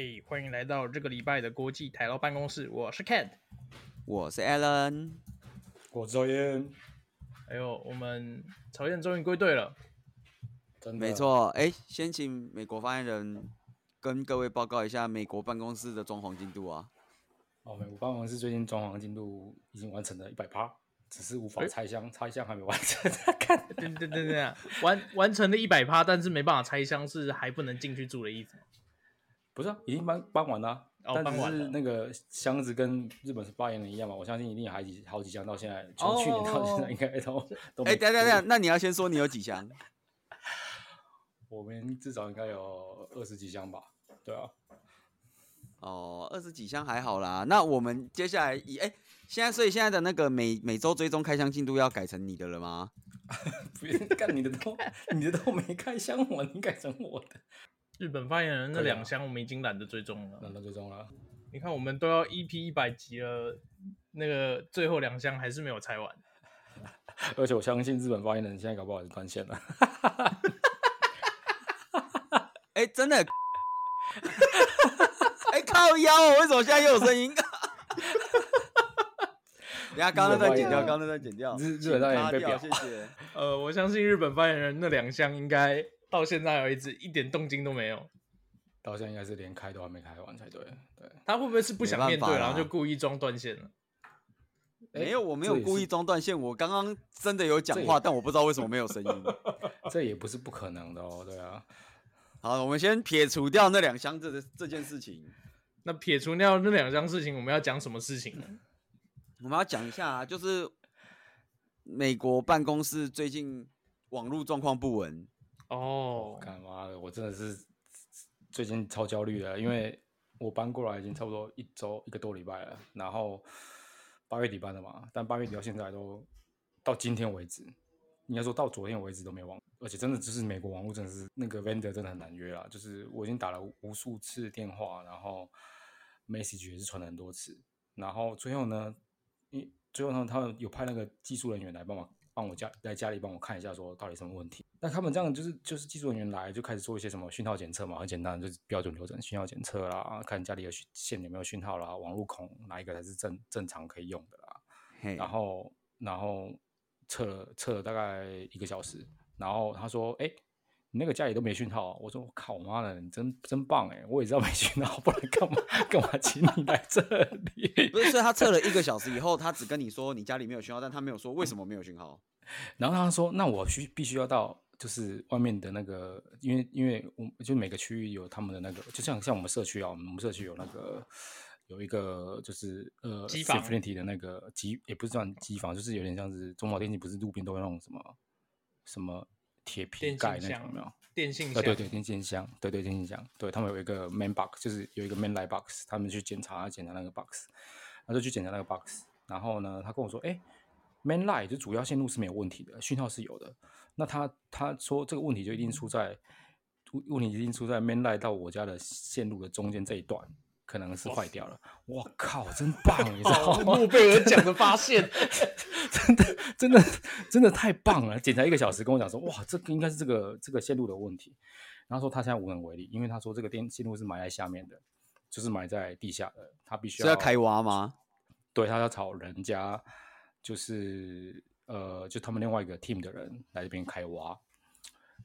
嘿，欢迎来到这个礼拜的国际台劳办公室。我是 Ken，我是 Alan，我是曹燕。哎呦，我们曹燕终于归队了，真的没错。哎，先请美国发言人跟各位报告一下美国办公室的装潢进度啊。哦，美国办公室最近装潢进度已经完成了一百趴，只是无法拆箱，拆箱还没完成。看，对对对对，完完成了一百趴，但是没办法拆箱，是还不能进去住的意思。不是、啊，已经搬搬完了，哦、但是那个箱子跟日本是发言人一样嘛？我相信一定有好几好几箱，到现在从去年到现在应该都。哎，等等等，那你要先说你有几箱？我们至少应该有二十几箱吧？对啊。哦，二十几箱还好啦。那我们接下来以哎，现在所以现在的那个每每周追踪开箱进度要改成你的了吗？不用干你的都你的都没开箱我，你改成我的。日本发言人那两箱我们已经懒得追踪了，懒得追踪了。你看，我们都要 EP 一百集了，那个最后两箱还是没有拆完。而且我相信日本发言人现在搞不好也是断线了。哎、欸，真的？哎、欸，靠腰！为什么现在又有声音？等下，刚刚那段剪掉，刚刚那段剪掉。日日本发言人被表，谢谢。呃，我相信日本发言人那两箱应该。到现在为止一点动静都没有，到现在应该是连开都还没开完才对。对，他会不会是不想面对，然后就故意装断线了？没有，我没有故意装断线，我刚刚真的有讲话，但我不知道为什么没有声音。这也不是不可能的哦，对啊。好，我们先撇除掉那两箱子的这件事情。那撇除掉那两箱事情，我们要讲什么事情呢？我们要讲一下啊，就是美国办公室最近网络状况不稳。哦，干妈的，我真的是最近超焦虑的，因为我搬过来已经差不多一周一个多礼拜了，然后八月底搬的嘛，但八月底到现在都到今天为止，应该说到昨天为止都没网，而且真的就是美国网络真的是那个 vendor 真的很难约啦，就是我已经打了无数次电话，然后 message 也是传了很多次，然后最后呢，因最后呢，他们有派那个技术人员来帮忙。帮我家在家里帮我看一下，说到底什么问题？那他们这样就是就是技术人员来就开始做一些什么讯号检测嘛，很简单，就是标准流程讯号检测啦，看家里的线有没有讯号啦，网络孔哪一个才是正正常可以用的啦。然后然后测了测了大概一个小时，然后他说：“哎、欸，你那个家里都没讯号。”我说：“我靠，我妈的，你真真棒哎！我也知道没讯号，不然干嘛干嘛请你来这里？”不是，所以他测了一个小时以后，他只跟你说你家里没有讯号，但他没有说为什么没有讯号。然后他说：“那我需必须要到，就是外面的那个，因为因为我就每个区域有他们的那个，就像像我们社区啊，我们社区有那个有一个就是呃机房的那个机，也不是算机房，就是有点像是中华电器，不是路边都有那种什么什么铁皮盖那种有没有？电信箱，对对对，电信箱，对对电信箱，对他们有一个 main box，就是有一个 main light box，他们去检查检查那个 box，然后就去检查那个 box，然后呢，他跟我说，哎。” Main line 就主要线路是没有问题的，讯号是有的。那他他说这个问题就一定出在问题一定出在 Main line 到我家的线路的中间这一段可能是坏掉了。我靠，真棒！你知道吗？诺贝尔奖的发现，真的真的真的太棒了！检查一个小时，跟我讲说，哇，这个应该是这个这个线路的问题。然后说他现在无能为力，因为他说这个电线路是埋在下面的，就是埋在地下的，他必须要，要开挖吗？对，他要找人家。就是呃，就他们另外一个 team 的人来这边开挖，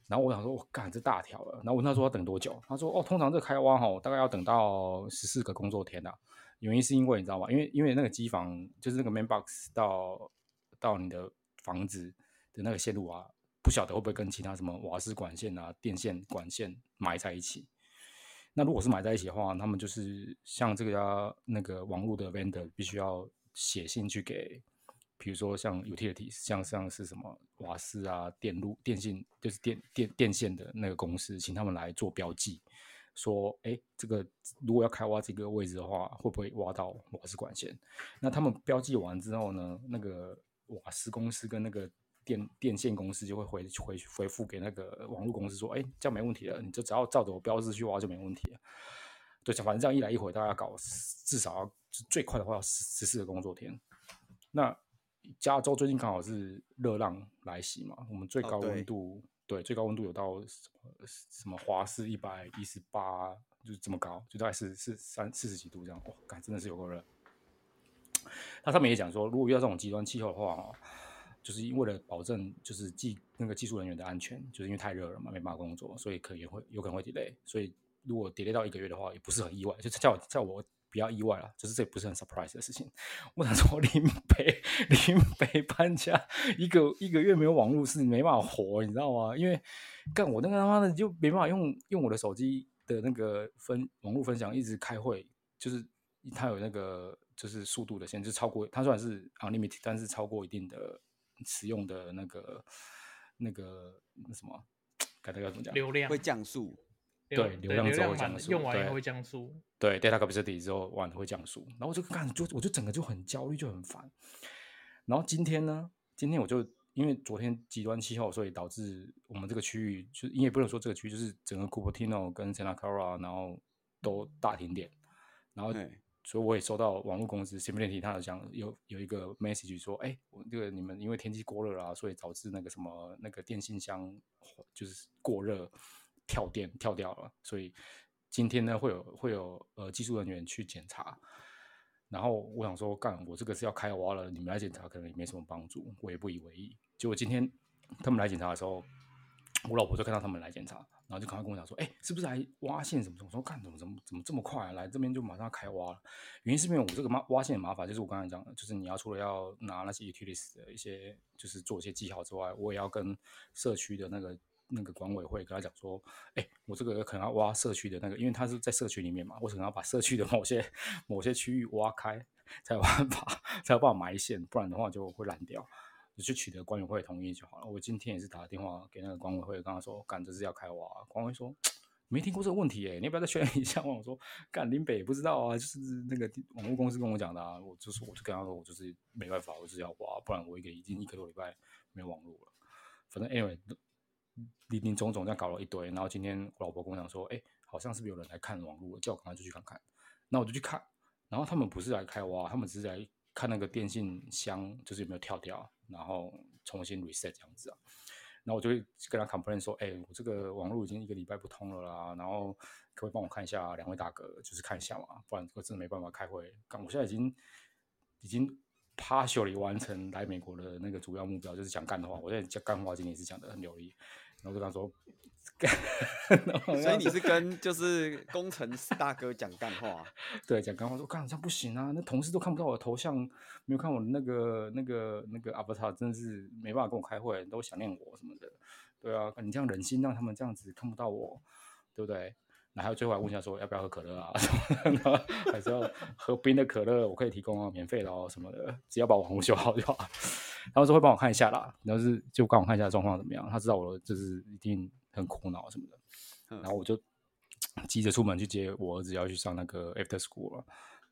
然后我想说，我干这大条了。然后我问他说要等多久？他说哦，通常这开挖哈，大概要等到十四个工作天呐。原因是因为你知道吗？因为因为那个机房就是那个 main box 到到你的房子的那个线路啊，不晓得会不会跟其他什么瓦斯管线啊、电线管线埋在一起。那如果是埋在一起的话，他们就是像这个家那个网络的 vendor 必须要写信去给。比如说像 utilities，像像是什么瓦斯啊、电路、电信，就是电电电线的那个公司，请他们来做标记，说，哎，这个如果要开挖这个位置的话，会不会挖到瓦斯管线？那他们标记完之后呢，那个瓦斯公司跟那个电电线公司就会回回回复给那个网络公司说，哎，这样没问题了，你就只要照着我标志去挖就没问题了。对，反正这样一来一回，大家搞至少要最快的话要十十四个工作天，那。加州最近刚好是热浪来袭嘛，我们最高温度、哦、对，对最高温度有到什么什么华氏一百一十八就是这么高，就大概是是三四十几度这样。哦，感真的是有够热。他上面也讲说，如果遇到这种极端气候的话，哦，就是因为了保证就是技那个技术人员的安全，就是因为太热了嘛，没办法工作，所以可能会有可能会 delay。所以如果 delay 到一个月的话，也不是很意外，就叫叫我比较意外了，就是这不是很 surprise 的事情。我想说，林北林北搬家一个一个月没有网络是没办法活，你知道吗？因为干我那个他妈的就没办法用用我的手机的那个分网络分享一直开会，就是他有那个。就是速度的限制超过，它虽然是 unlimited，但是超过一定的使用的那个那个那什么，该那个怎么讲？流量会降速。对，流量之后会降速。用完以后会降速。对，data capacity 之后完会降速。然后我就看，就我就整个就很焦虑，就很烦。然后今天呢，今天我就因为昨天极端气候，所以导致我们这个区域，就因为不能说这个区域，就是整个 Cupertino 跟 Santa Clara，然后都大停电，然后。所以我也收到网络公司 Simplicity 他有讲有有一个 message 说，哎、这个你们因为天气过热啦，所以导致那个什么那个电信箱就是过热跳电跳掉了，所以今天呢会有会有呃技术人员去检查。然后我想说，干我这个是要开挖了，你们来检查可能也没什么帮助，我也不以为意。结果今天他们来检查的时候，我老婆就看到他们来检查。然后就赶快跟我讲说，哎，是不是来挖线什么什么？我说干怎么怎么怎么这么快啊？来这边就马上要开挖了。原因是因为我这个挖挖线很麻烦，就是我刚才讲的，就是你要除了要拿那些 utilities 的一些，就是做一些记号之外，我也要跟社区的那个那个管委会跟他讲说，哎，我这个可能要挖社区的那个，因为他是在社区里面嘛，我可能要把社区的某些某些区域挖开，才有办法才有办法埋线，不然的话就会烂掉。你去取得管委会同意就好了。我今天也是打电话给那个管委会，跟他说，干这是要开挖。管委会说没听过这个问题，哎，你要不要再确认一下？我说干林北不知道啊，就是那个网络公司跟我讲的啊。我就是我就跟他说，我就是没办法，我就是要挖，不然我一个已经一个多礼拜没有网络了。反正 anyway，林林总总这样搞了一堆，然后今天我老婆跟我讲说，哎，好像是不是有人来看网络，叫我赶快就去看看。那我就去看，然后他们不是来开挖，他们只是来看那个电信箱就是有没有跳掉。然后重新 reset 这样子啊，然后我就会跟他 complain 说，哎，我这个网络已经一个礼拜不通了啦，然后可不可以帮我看一下，两位大哥，就是看一下嘛，不然我真的没办法开会。刚我现在已经已经 partially 完成来美国的那个主要目标，就是讲干的话。我在讲干话，今天也是讲得很流利。然后我就跟他说。所以你是跟就是工程师大哥讲干话，对，讲干话说干这样不行啊，那同事都看不到我的头像，没有看我的那个那个那个 avatar，真的是没办法跟我开会，都想念我什么的，对啊，你这样忍心让他们这样子看不到我，对不对？然后最后还问一下说要不要喝可乐啊，还是要喝冰的可乐，我可以提供啊，免费的哦什么的，只要把网红修好就好。然后说会帮我看一下啦，然后是就帮我看一下状况怎么样，他知道我就是一定。很苦恼什么的，然后我就急着出门去接我儿子要去上那个 after school 了，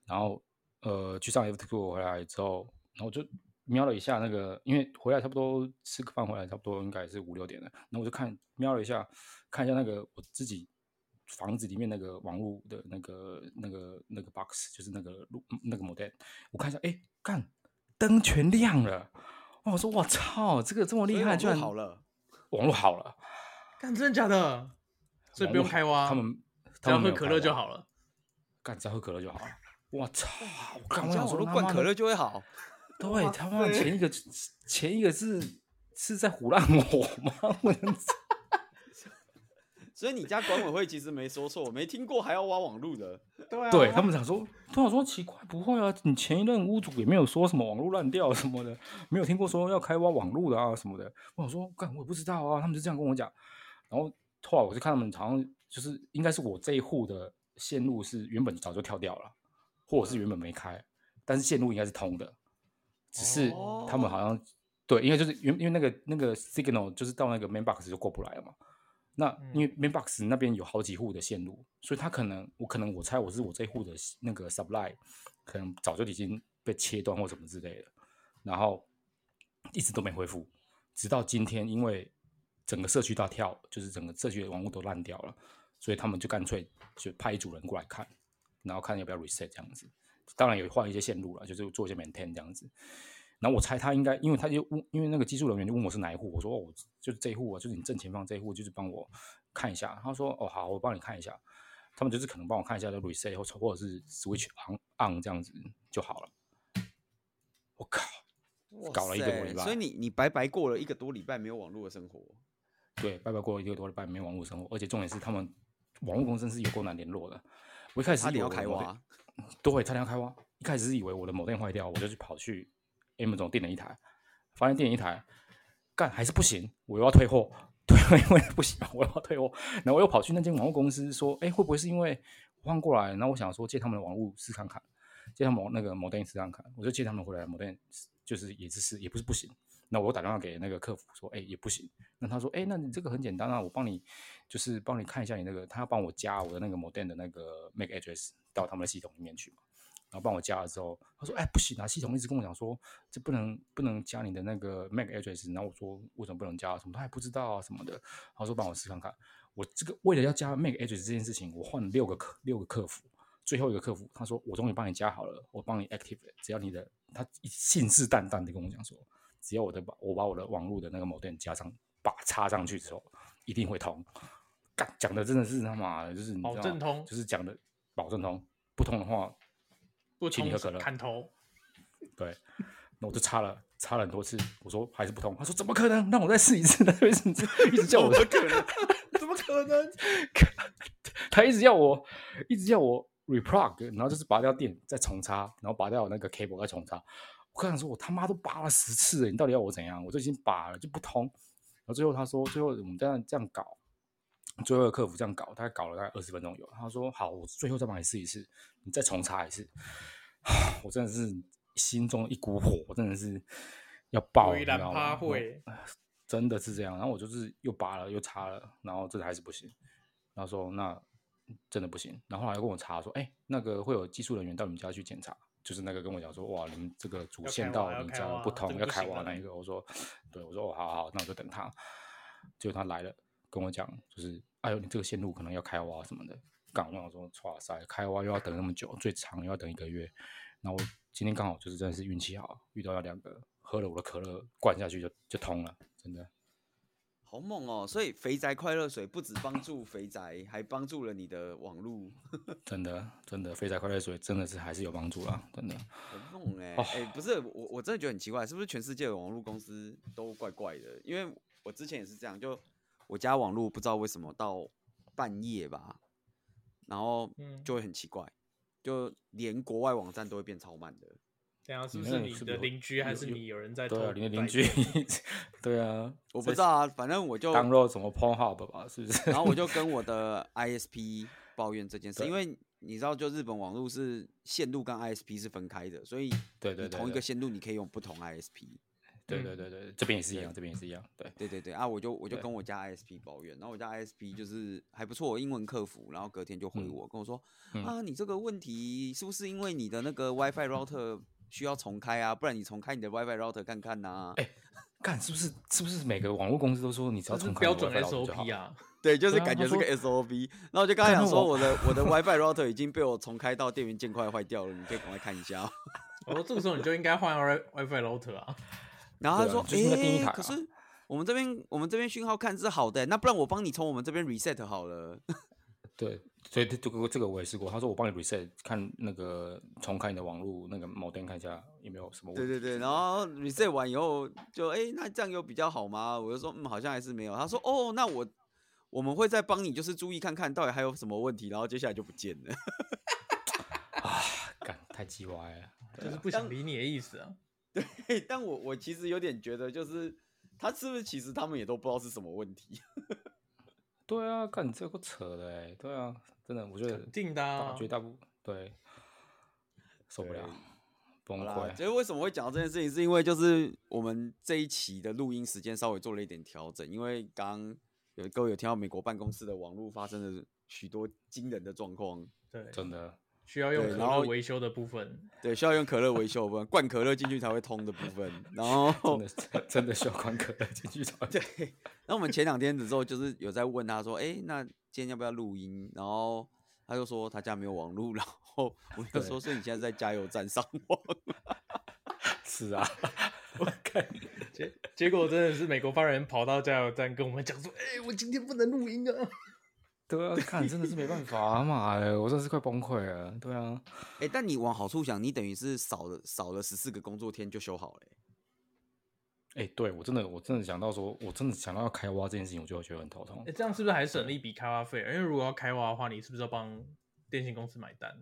然后呃去上 after school 回来之后，然后我就瞄了一下那个，因为回来差不多吃个饭回来差不多应该是五六点了，然后我就看瞄了一下，看一下那个我自己房子里面那个网络的那个那个那个 box，就是那个路那个 modem，我看一下，哎，干灯全亮了，我说我操，这个这么厉害，居然好了，网络好了。干，真的假的？所以不用开挖，他们只要喝可乐就好了。干，只要喝可乐就好了。我操！我刚刚说灌可乐就会好。对，他妈前一个前一个是是在胡乱我吗？我所以你家管委会其实没说错，没听过还要挖网路的。对啊，对他们想说，他们说奇怪，不会啊，你前一任屋主也没有说什么网路烂掉什么的，没有听过说要开挖网路的啊什么的。我想说，干，我也不知道啊，他们就这样跟我讲。然后后来我就看他们好像就是应该是我这一户的线路是原本早就跳掉了，或者是原本没开，但是线路应该是通的，只是他们好像、哦、对，因为就是原因为那个那个 signal 就是到那个 main box 就过不来了嘛。那因为 main box 那边有好几户的线路，所以他可能我可能我猜我是我这一户的那个 supply 可能早就已经被切断或什么之类的，然后一直都没恢复，直到今天因为。整个社区大跳，就是整个社区的网络都烂掉了，所以他们就干脆就派一组人过来看，然后看要不要 reset 这样子。当然有换一些线路了，就是做一些 maintain 这样子。然后我猜他应该，因为他就问，因为那个技术人员就问我是哪一户，我说哦，就是这一户啊，就是你正前方这一户，就是帮我看一下。他说哦好，我帮你看一下。他他们就是可能帮我看一下的 reset 或或者是 switch on on 这样子就好了。我靠，搞了一个多礼拜，所以你你白白过了一个多礼拜没有网络的生活。对，白白过了一个多礼拜没有网络生活，而且重点是他们网络公司是有够难联络的。我一开始差点要开挖，对，差点要开挖。一开始是以为我的某电坏掉，我就去跑去 M 总订了一台，发现订一台，干还是不行，我又要退货。对，因为不行，我要退货。然后我又跑去那间网络公司说：“哎，会不会是因为换过来？”然后我想说借他们的网络试看看，借他们那个 modem 试看看。我就借他们回来某店就是也是试，也不是不行。那我打电话给那个客服说：“哎，也不行。”那他说：“哎，那你这个很简单啊，我帮你就是帮你看一下你那个，他要帮我加我的那个某店的那个 MAC address 到他们的系统里面去嘛。”然后帮我加了之后，他说：“哎，不行啊，系统一直跟我讲说这不能不能加你的那个 MAC address。”然后我说：“为什么不能加？什么他还不知道啊什么的。”他说：“帮我试看看。”我这个为了要加 MAC address 这件事情，我换了六个客六个客服，最后一个客服他说：“我终于帮你加好了，我帮你 active，只要你的他信誓旦旦的跟我讲说，只要我的把我把我的网络的那个 modem 加上，把插上去之后，一定会通。”干讲的真的是他妈的，就是你知道保证通，就是讲的保证通，不通的话。不请你喝可乐，砍头。对，那我就插了，插了很多次，我说还是不通。他说怎么可能？让我再试一次。他一直一直叫我，怎么可能？怎么可能？他一直要我，一直要我 replug，然后就是拔掉电，再重插，然后拔掉那个 cable，再重插。我刚想说，我他妈都拔了十次了，你到底要我怎样？我都已经拔了就不通。然后最后他说，最后我们这样这样搞，最后的客服这样搞，大概搞了大概二十分钟有。他说好，我最后再帮你试一次，你再重插一次。我真的是心中一股火，我真的是要爆，你知道吗？真的是这样。然后我就是又拔了又插了，然后这还是不行。然后说那真的不行。然后后来跟我查说，哎、欸，那个会有技术人员到你们家去检查，就是那个跟我讲说，哇，你们这个主线到你们家不通，要开挖那一个。我说，对，我说哦，好好，那我就等他。结果他来了，跟我讲，就是哎呦，你这个线路可能要开挖什么的。刚我说，哇塞，开挖又要等那么久，最长又要等一个月。然后我今天刚好就是真的是运气好，遇到了两个，喝了我的可乐灌下去就就通了，真的。好猛哦！所以肥宅快乐水不止帮助肥宅，还帮助了你的网络。真的，真的，肥宅快乐水真的是还是有帮助啦，真的。很猛哎、欸！哎、哦欸，不是我，我真的觉得很奇怪，是不是全世界的网络公司都怪怪的？因为我之前也是这样，就我家网络不知道为什么到半夜吧。然后就会很奇怪，嗯、就连国外网站都会变超慢的。对啊，是不是你的邻居还是你有人在偷？对啊，你的邻居。对啊，我不知道啊，反正我就当做什么 Pornhub 吧，是不是？然后我就 跟我的 ISP 抱怨这件事，因为你知道，就日本网络是线路跟 ISP 是分开的，所以对对同一个线路你可以用不同 ISP。对对对对，这边也是一样，这边也是一样。对对对对啊，我就我就跟我家 ISP 抱怨，然后我家 ISP 就是还不错，英文客服，然后隔天就回我、嗯、跟我说、嗯、啊，你这个问题是不是因为你的那个 WiFi router 需要重开啊？不然你重开你的 WiFi router 看看呐、啊？哎，看是不是是不是每个网络公司都说你只要重开标准 SOP 啊？对，就是感觉是个 SOP。然后我就刚才讲说，我的我 的 WiFi router 已经被我重开到电源键快坏掉了，你可以赶快看一下。我说这个时候你就应该换 WiFi router 啊。然后他说：“哎、啊欸，可是我们这边我们这边讯号看是好的，那不然我帮你从我们这边 reset 好了。”对，所以这个这个我也试过。他说：“我帮你 reset，看那个重开你的网络那个 modem 看一下有没有什么问题。”对对对，然后 reset 完以后就哎、欸，那这样有比较好吗？我就说：“嗯，好像还是没有。”他说：“哦，那我我们会再帮你，就是注意看看到底还有什么问题。”然后接下来就不见了。啊，干太鸡歪了，就是不想理你的意思啊。对，但我我其实有点觉得，就是他是不是其实他们也都不知道是什么问题？对啊，看你这个扯的哎，对啊，真的，我觉得定的、啊，绝大部分对受不了，崩溃。其实为什么会讲到这件事情，是因为就是我们这一期的录音时间稍微做了一点调整，因为刚有各位有听到美国办公室的网络发生了许多惊人的状况，对，真的。需要用可乐维修的部分，对，需要用可乐维修的部分，灌可乐进去才会通的部分，然后真的真的需要灌可乐进去才会。对，那我们前两天的时候就是有在问他说，哎、欸，那今天要不要录音？然后他就说他家没有网络，然后我就说，所以你现在在加油站上网？是啊，我看结结果真的是美国发言人跑到加油站跟我们讲说，哎、欸，我今天不能录音啊。对啊，看真的是没办法啊 妈的，我真是快崩溃了。对啊，哎、欸，但你往好处想，你等于是少了少了十四个工作天就修好了、欸。哎、欸，对我真的我真的想到说，我真的想到要开挖这件事情，我就会觉得很头痛。哎、欸，这样是不是还省了一笔开挖费？因为如果要开挖的话，你是不是要帮电信公司买单？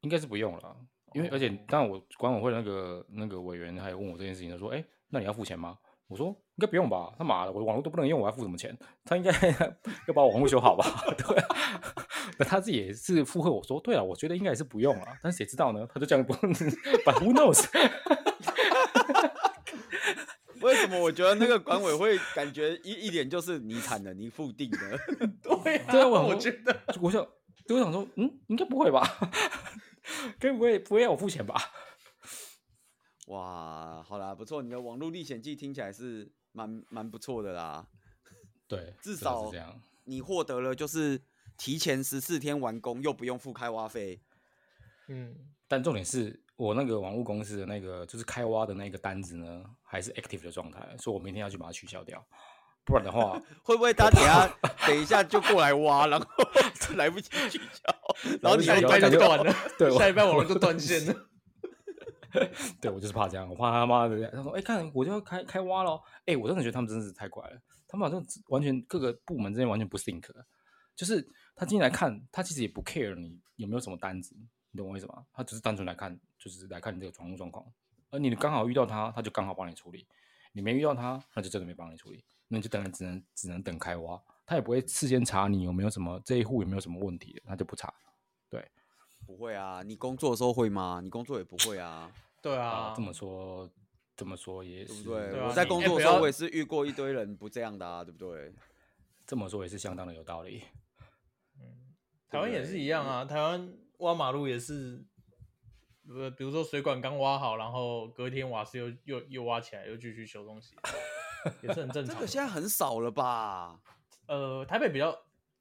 应该是不用了，因为而且当然我管委会那个那个委员还有问我这件事情，他说：“哎、欸，那你要付钱吗？”我说：“应该不用吧，他妈的，我网络都不能用，我还付什么钱？他应该 要把我网络修好吧？” 对啊，那他自己也是附和我说：“对啊，我觉得应该也是不用啊，但是谁知道呢？他就这样不，But who knows？” 为什么我觉得那个管委会感觉一一点就是你惨了，你付定了？对啊，对啊，我觉得我想，我想说，嗯，应该不会吧？该不会不会要我付钱吧？哇，好啦，不错，你的网络历险记听起来是蛮蛮不错的啦。对，至少你获得了就是提前十四天完工，又不用付开挖费。嗯，但重点是。我那个网络公司的那个就是开挖的那个单子呢，还是 active 的状态，所以我明天要去把它取消掉，不然的话 会不会他等下等一下就过来挖，然后 来不及取消，然后你下礼拜就断了，对，下礼拜网络就断线了。对，我就是怕这样，我怕他妈的，他说，哎、看我就要开开挖了，哎、我真的觉得他们真是太怪了，他们好像完全各个部门之间完全不 sync，就是他今天来看，他其实也不 care 你有没有什么单子。你懂我意思吗？他只是单纯来看，就是来看你这个网络状况，而你刚好遇到他，他就刚好帮你处理；你没遇到他，那就真的没帮你处理，那你就等然只能只能等开挖，他也不会事先查你有没有什么这一户有没有什么问题，他就不查。对，不会啊，你工作的时候会吗？你工作也不会啊。对啊，这么说这么说也是对不对？对啊、我在工作的时候我也是遇过一堆人不这样的啊，对不对？这么说也是相当的有道理。嗯，台湾也是一样啊，台湾挖马路也是。呃，比如说水管刚挖好，然后隔天瓦斯又又又挖起来，又继续修东西，也是很正常。这个现在很少了吧？呃，台北比较，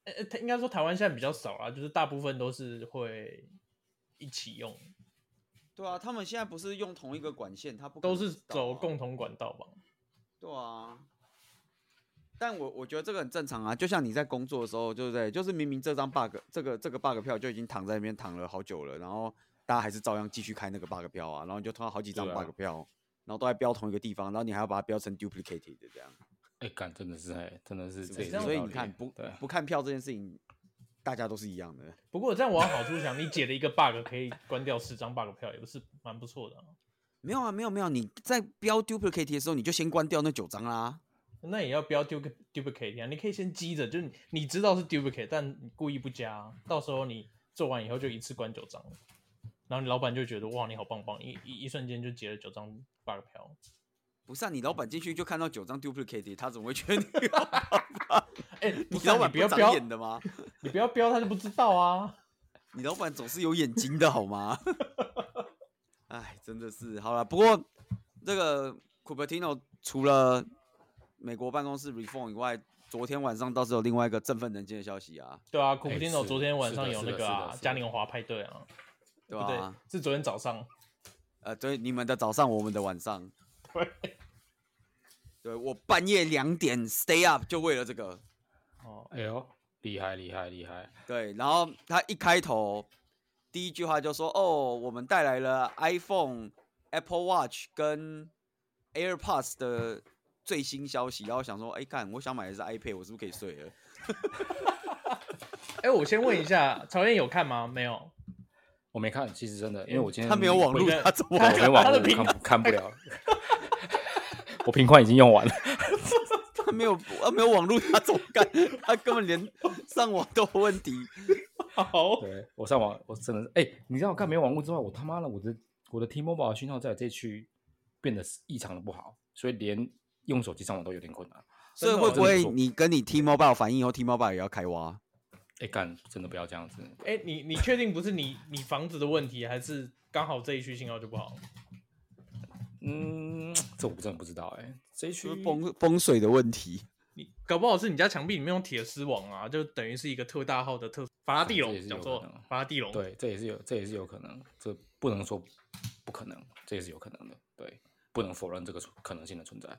呃，应该说台湾现在比较少啦，就是大部分都是会一起用。对啊，他们现在不是用同一个管线，他不、啊、都是走共同管道吧？对啊。但我我觉得这个很正常啊，就像你在工作的时候，对不对？就是明明这张 bug，这个这个 bug 票就已经躺在那边躺了好久了，然后。大家还是照样继续开那个 bug 票啊，然后你就通到好几张 bug 票，啊，然后都在标同一个地方，然后你还要把它标成 duplicated 这样。哎、欸，干真的是哎，真的是这样。所以你看，不不看票这件事情，大家都是一样的。不过这样往好处想，你解了一个 bug 可以关掉四张 bug 票，也不是蛮不错的，啊。没有啊，没有没有，你在标 duplicate 的时候，你就先关掉那九张啦。那也要标 duplicate 啊，你可以先积着，就是你知道是 duplicate，但你故意不加，到时候你做完以后就一次关九张。然后你老板就觉得哇，你好棒棒，一一一瞬间就结了九张 bug 票。不是啊，你老板进去就看到九张 duplicate，他怎么会觉得你好 棒棒？哎、欸，你老板不要标眼的吗？你不要标，他就不知道啊。你老板总是有眼睛的好吗？哎，真的是好了。不过这个 Cupertino 除了美国办公室 reform 以外，昨天晚上倒是有另外一个振奋人心的消息啊。对啊，Cupertino 昨天晚上有那个啊嘉年华派对啊。对吧？对，是昨天早上，呃，对，你们的早上，我们的晚上。对，对我半夜两点 stay up 就为了这个。哦，哎呦，厉害厉害厉害！对，然后他一开头第一句话就说：“哦，我们带来了 iPhone、Apple Watch 跟 AirPods 的最新消息。”然后想说：“哎，看，我想买的是 iPad，我是不是可以睡了？” 哎，我先问一下，曹燕有看吗？没有。我没看，其实真的，因为我今天他没有网络，他怎么我没网络看看不了。我平宽已经用完了，他没有他没有网络，他怎么干？他根本连上网都有问题。好，对我上网，我真的是哎、欸，你知道我看没有网络之外，我他妈的我的我的 T-Mobile 的讯号在这区变得异常的不好，所以连用手机上网都有点困难。所以会不会你跟你 T-Mobile 反映以后，T-Mobile 也要开挖？哎、欸，干，真的不要这样子。哎、欸，你你确定不是你你房子的问题，还是刚好这一区信号就不好？嗯，这我真的不知道、欸。哎，这一区风风水的问题，你搞不好是你家墙壁里面用铁丝网啊，就等于是一个特大号的特法拉第笼，讲错，法拉第笼。对，这也是有，这也是有可能，这不能说不可能，这也是有可能的。对，不能否认这个可能性的存在。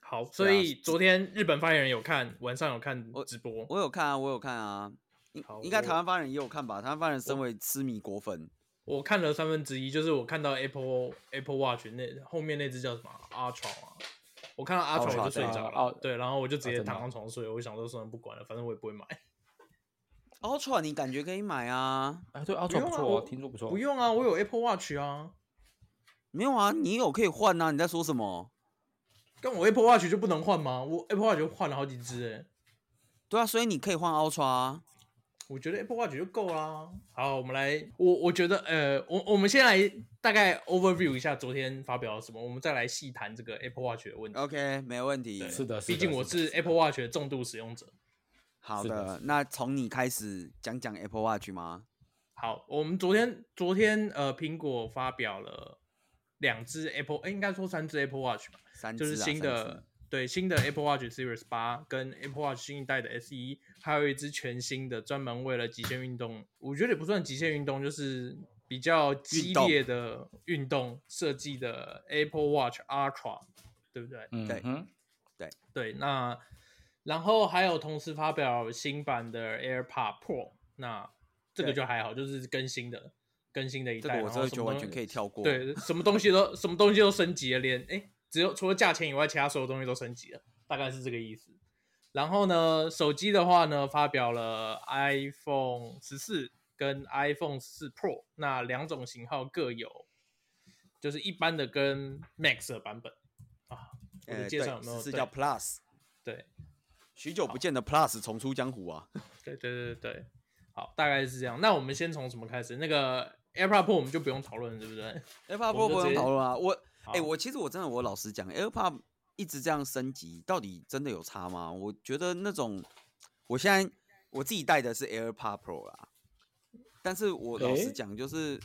好，所以昨天日本发言人有看，晚上有看直播，我，我有看啊，我有看啊，应应该台湾发言人也有看吧？台湾发言人身为痴迷果粉我，我看了三分之一，就是我看到 Apple Apple Watch 那后面那只叫什么 Ultra 啊，我看到 Ultra 我就睡着了，对，然后我就直接躺上床睡，我想说算了不管了，反正我也不会买。Ultra 你感觉可以买啊？哎，对，Ultra 不错，听说不错。不用啊，我有 Apple Watch 啊。没有啊，你有可以换啊？你在说什么？跟我 Apple Watch 就不能换吗？我 Apple Watch 就换了好几只哎。对啊，所以你可以换 Ultra 啊。我觉得 Apple Watch 就够啦。好，我们来，我我觉得呃，我我们先来大概 overview 一下昨天发表了什么，我们再来细谈这个 Apple Watch 的问题。OK，没问题。是的，毕竟我是 Apple Watch 的重度使用者。好的，那从你开始讲讲 Apple Watch 吗？好，我们昨天昨天呃，苹果发表了两只 Apple，哎，应该说三只 Apple Watch 吧，三只啊，就是新的对新的 Apple Watch Series 八跟 Apple Watch 新一代的 SE，还有一支全新的专门为了极限运动，我觉得也不算极限运动，就是比较激烈的运动设计的 Apple Watch Ultra，对不对？嗯，对，对对，那。然后还有同时发表新版的 AirPod Pro，那这个就还好，就是更新的更新的一代，这个我这就完全可以跳过。对，什么东西都什么东西都升级了，连哎，只有除了价钱以外，其他所有东西都升级了，大概是这个意思。然后呢，手机的话呢，发表了 iPhone 十四跟 iPhone 十四 Pro，那两种型号各有，就是一般的跟 Max 的版本啊。我的介绍有没有？是叫 Plus，对。许久不见的 Plus 重出江湖啊！对对对对，好，大概是这样。那我们先从什么开始？那个 AirPod Pro 我们就不用讨论了，对不对？AirPod Pro 不用讨论啊。我哎、欸，我其实我真的，我老实讲，AirPod 一直这样升级，到底真的有差吗？我觉得那种，我现在我自己戴的是 AirPod Pro 啦，但是我老实讲，就是、欸、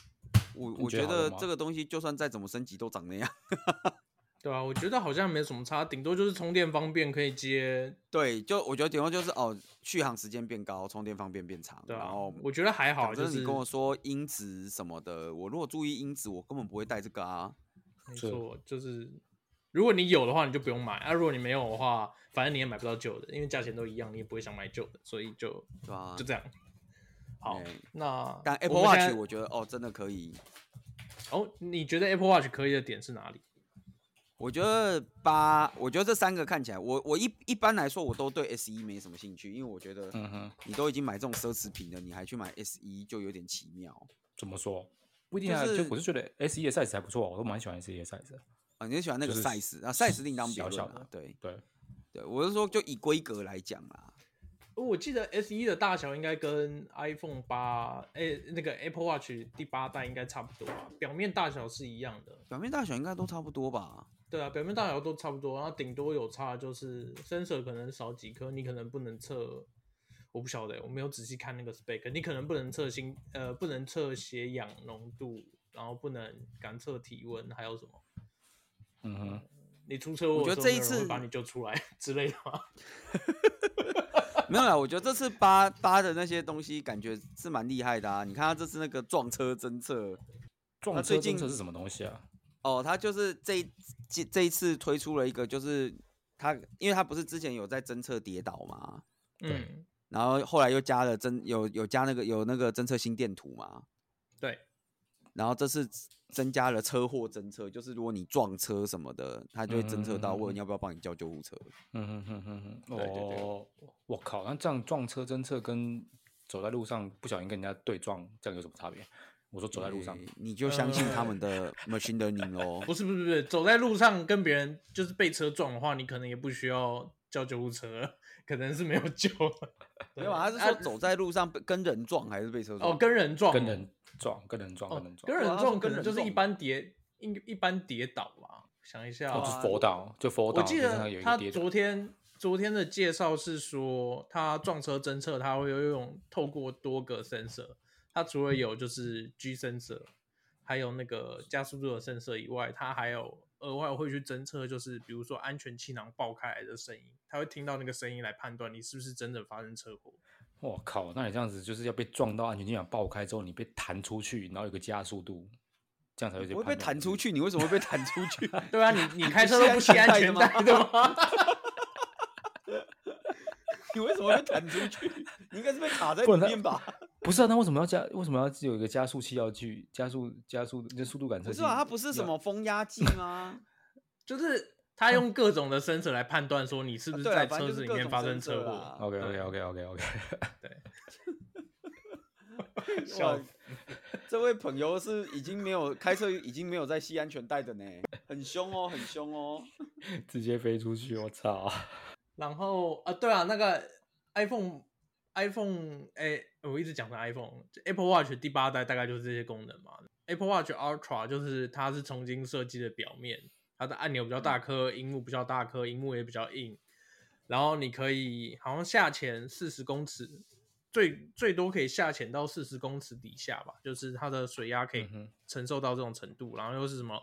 我我觉得这个东西就算再怎么升级，都长那样。对啊，我觉得好像没什么差，顶多就是充电方便，可以接。对，就我觉得顶多就是哦，续航时间变高，充电方便变长。对啊，然后我觉得还好。就是你跟我说音质什么的，我如果注意音质，我根本不会带这个啊。没错，就是如果你有的话，你就不用买啊；如果你没有的话，反正你也买不到旧的，因为价钱都一样，你也不会想买旧的，所以就对啊，就这样。好，那但 Apple Watch 我觉得哦，真的可以。哦，你觉得 Apple Watch 可以的点是哪里？我觉得八，我觉得这三个看起来，我我一一般来说我都对 SE 没什么兴趣，因为我觉得，嗯哼，你都已经买这种奢侈品了，你还去买 SE 就有点奇妙。怎么说？不一定啊，就我是觉得 SE 的 size 还不错，我都蛮喜欢 SE 的 size。啊，你是喜欢那个 size 啊？size 另当别论啊。对对对，我是说就以规格来讲啦。我记得 SE 的大小应该跟 iPhone 八，哎，那个 Apple Watch 第八代应该差不多吧？表面大小是一样的，表面大小应该都差不多吧？对啊，表面大小都差不多，然后顶多有差就是 sensor 可能少几颗，你可能不能测，我不晓得，我没有仔细看那个 spec，你可能不能测心，呃，不能测血氧浓度，然后不能感测体温，还有什么？嗯哼，你出车祸，我觉得这一次把你救出来 之类的吗？没有啦，我觉得这次八八的那些东西感觉是蛮厉害的啊，你看他这次那个撞车侦测，撞车侦测是什么东西啊？哦，他就是这这这一次推出了一个，就是他，因为他不是之前有在侦测跌倒嘛，嗯，然后后来又加了侦有有加那个有那个侦测心电图嘛，对，然后这次增加了车祸侦测，就是如果你撞车什么的，它就会侦测到，问你要不要帮你叫救护车。嗯哼哼哼哼，对对对，我、哦、靠，那这样撞车侦测跟走在路上不小心跟人家对撞，这样有什么差别？我说走在路上，欸、你就相信他们的 machine learning 哦？不是不是不是，走在路上跟别人就是被车撞的话，你可能也不需要叫救护车，可能是没有救。没有，他是说走在路上跟人撞还是被车撞？哦，跟人撞，跟人撞，跟人撞，跟人撞，跟人撞，可能就是一般跌一一般跌倒吧。想一下，哦，就佛倒，就佛倒。我记得他昨天昨天的介绍是说，他撞车侦测，他会用透过多个 sensor。它除了有就是 G sensor，还有那个加速度的 sensor 以外，它还有额外会去侦测，就是比如说安全气囊爆开来的声音，他会听到那个声音来判断你是不是真的发生车祸。我靠，那你这样子就是要被撞到安全气囊爆开之后，你被弹出去，然后有个加速度，这样才会去我会被弹出去，你为什么会被弹出去？对啊，你 你开车都不系安全带的吗？你为什么会被弹出去？你应该是被卡在里面吧？不是啊，那为什么要加？为什么要有一个加速器要去加速加速？那速度感测器？不是啊，它不是什么风压计吗？就是他用各种的 sensor 来判断说你是不是在车子里面发生车祸。OK OK OK OK OK。对。笑，这位朋友是已经没有开车，已经没有在系安全带的呢，很凶哦，很凶哦，直接飞出去，我操！然后啊，对啊，那个 iPhone，iPhone，哎，我一直讲的 iPhone，Apple Watch 第八代大概就是这些功能嘛。Apple Watch Ultra 就是它是重新设计的表面，它的按钮比较大颗，荧幕比较大颗，荧幕也比较硬。然后你可以好像下潜四十公尺，最最多可以下潜到四十公尺底下吧，就是它的水压可以承受到这种程度。然后又是什么